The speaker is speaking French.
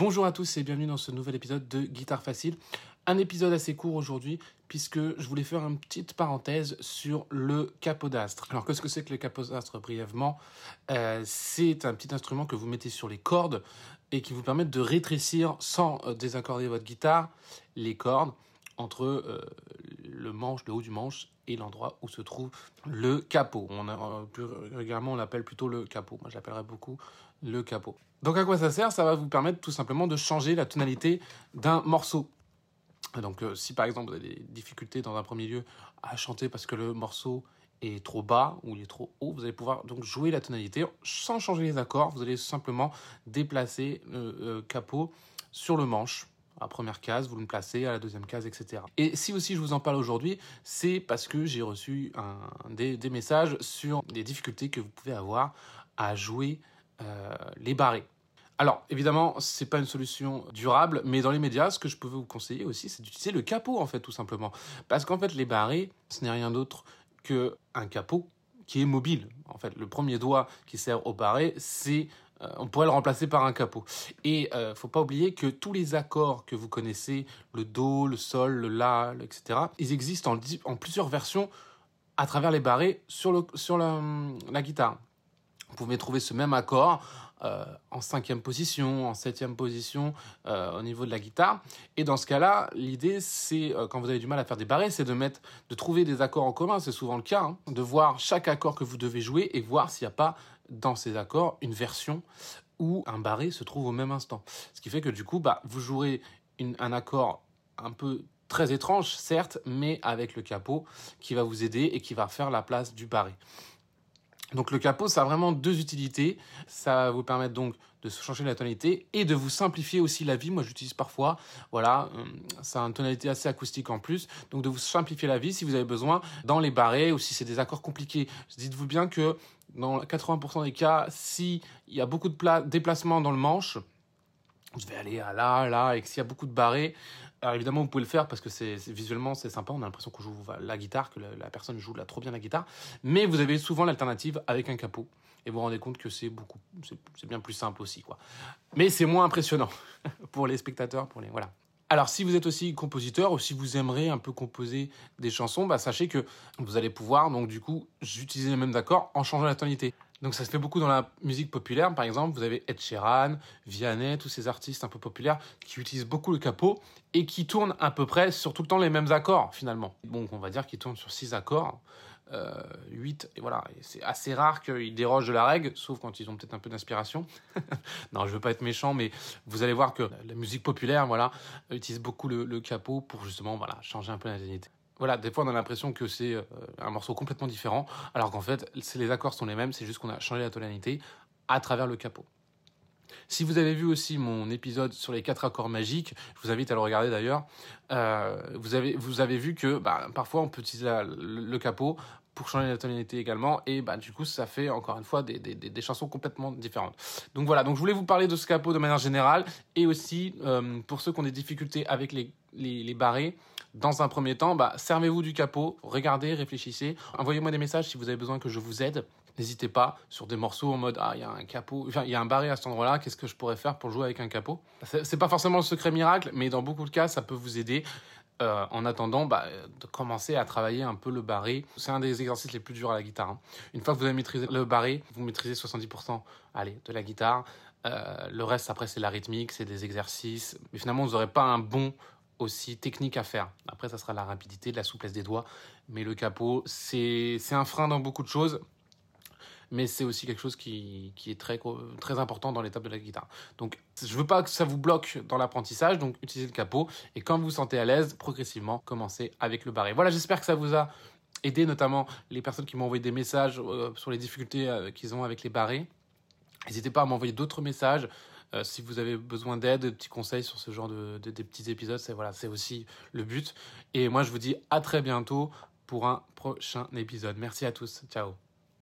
Bonjour à tous et bienvenue dans ce nouvel épisode de Guitare Facile. Un épisode assez court aujourd'hui puisque je voulais faire une petite parenthèse sur le capodastre. Alors qu'est-ce que c'est que le capodastre brièvement? Euh, C'est un petit instrument que vous mettez sur les cordes et qui vous permet de rétrécir sans euh, désaccorder votre guitare les cordes entre euh, le manche, le haut du manche et l'endroit où se trouve le capot. On euh, plus régulièrement, on l'appelle plutôt le capot. Moi, j'appellerais beaucoup le capot. Donc, à quoi ça sert? Ça va vous permettre tout simplement de changer la tonalité d'un morceau. Donc, euh, si par exemple vous avez des difficultés dans un premier lieu à chanter parce que le morceau est trop bas ou il est trop haut, vous allez pouvoir donc jouer la tonalité sans changer les accords. Vous allez simplement déplacer le capot sur le manche à première case, vous le placez à la deuxième case, etc. Et si aussi je vous en parle aujourd'hui, c'est parce que j'ai reçu des, messages sur les difficultés que vous pouvez avoir à jouer euh, les barrés. Alors, évidemment, c'est pas une solution durable, mais dans les médias, ce que je peux vous conseiller aussi, c'est d'utiliser le capot, en fait, tout simplement. Parce qu'en fait, les barrés, ce n'est rien d'autre qu'un capot qui est mobile. En fait, le premier doigt qui sert au barré, c'est on pourrait le remplacer par un capot. Et euh, faut pas oublier que tous les accords que vous connaissez, le do, le sol, le la, etc., ils existent en, plusieurs versions à travers les barrés sur la, guitare. Vous pouvez trouver ce même accord euh, en cinquième position, en septième position euh, au niveau de la guitare. Et dans ce cas-là, l'idée, c'est quand vous avez du mal à faire des barrés, c'est de mettre, de trouver des accords en commun. C'est souvent le cas, hein, de voir chaque accord que vous devez jouer et voir s'il n'y a pas dans ces accords une version où un barré se trouve au même instant. Ce qui fait que du coup, bah, vous jouerez un accord un peu très étrange, certes, mais avec le capot qui va vous aider et qui va faire la place du barré. Donc le capot, ça a vraiment deux utilités. Ça va vous permettre donc de changer la tonalité et de vous simplifier aussi la vie. Moi, j'utilise parfois, voilà, euh, ça a une tonalité assez acoustique en plus. Donc de vous simplifier la vie si vous avez besoin dans les barrés ou si c'est des accords compliqués. Dites-vous bien que dans 80% des cas, s'il y a beaucoup de déplacements dans le manche, je vais aller à là, là, et s'il y a beaucoup de barrés, alors évidemment vous pouvez le faire parce que c'est visuellement c'est sympa, on a l'impression qu'on joue la guitare, que la, personne joue là trop bien la guitare, mais vous avez souvent l'alternative avec un capot et vous vous rendez compte que c'est beaucoup, c'est bien plus simple aussi quoi. Mais c'est moins impressionnant pour les spectateurs, pour les voilà. Alors, si vous êtes aussi compositeur ou si vous aimeriez un peu composer des chansons, bah, sachez que vous allez pouvoir, donc, du coup, utiliser les mêmes accords en changeant la tonalité. Donc ça se fait beaucoup dans la musique populaire, par exemple, vous avez Ed Sheeran, Vianney, tous ces artistes un peu populaires qui utilisent beaucoup le capot et qui tournent à peu près sur tout le temps les mêmes accords finalement. Bon, on va dire qu'ils tournent sur six accords, euh, 8, et voilà. C'est assez rare qu'ils dérogent de la règle, sauf quand ils ont peut-être un peu d'inspiration. non, je veux pas être méchant, mais vous allez voir que la musique populaire, voilà, utilise beaucoup le, capot pour justement, voilà, changer un peu la tonalité voilà, des fois on a l'impression que c'est euh, un morceau complètement différent, alors qu'en fait, les accords sont les mêmes, c'est juste qu'on a changé la tonalité à travers le capot. Si vous avez vu aussi mon épisode sur les quatre accords magiques, je vous invite à le regarder d'ailleurs. Euh, vous avez vu que bah, parfois on peut utiliser le, capot pour changer la tonalité également et bah du coup ça fait encore une fois des, chansons complètement différentes. Donc voilà, je voulais vous parler de ce capot de manière générale et aussi euh, pour ceux qui ont des difficultés avec les, les, les dans un premier temps, bah, servez-vous du capot, regardez, réfléchissez, envoyez-moi des messages si vous avez besoin que je vous aide. N'hésitez pas sur des morceaux en mode ah il y a un capot, il y a un barré à cet endroit-là, qu'est-ce que je pourrais faire pour jouer avec un capot? C'est pas forcément le secret miracle, mais dans beaucoup de cas ça peut vous aider. Euh, en attendant bah, de commencer à travailler un peu le barré. C'est un des exercices les plus durs à la guitare. Hein. Une fois que vous avez maîtrisé le barré, vous maîtrisez 70% allez, de la guitare. Euh, le reste, après, c'est la rythmique, c'est des exercices. Mais finalement, vous n'aurez pas un bon aussi technique à faire. Après, ça sera la rapidité, la souplesse des doigts. Mais le capot, c'est un frein dans beaucoup de choses. Mais c'est aussi quelque chose qui, est très, très important dans l'étape de la guitare. Donc, je veux pas que ça vous bloque dans l'apprentissage, donc utilisez le capot. Et quand vous vous sentez à l'aise, progressivement, commencez avec le barré. Voilà, j'espère que ça vous a aidé, notamment les personnes qui m'ont envoyé des messages euh, sur les difficultés euh, qu'ils ont avec les barrés. N'hésitez pas à m'envoyer d'autres messages. Euh, si vous avez besoin d'aide, de petits conseils sur ce genre de, de des petits épisodes, c'est voilà, c'est aussi le but. Et moi, je vous dis à très bientôt pour un prochain épisode. Merci à tous. Ciao.